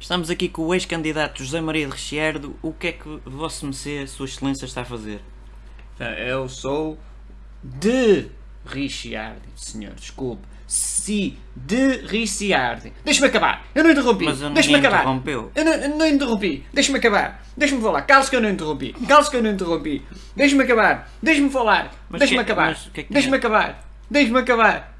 Estamos aqui com o ex-candidato José Maria de Ricciardo. O que é que Vossa Mercê, Sua Excelência, está a fazer? Então, eu sou de Ricciardi, senhor, desculpe. Si, de Ricciardi. Deixa-me acabar. Eu não interrompi. Mas eu não Deixa-me acabar. interrompeu. Eu não, não interrompi. Deixa-me acabar. Deixa-me falar. calos que eu não interrompi. calos que eu não interrompi. Deixa-me acabar. Deixa-me falar. Mas Deixa-me é é? acabar. Deixa-me acabar. Deixa-me acabar.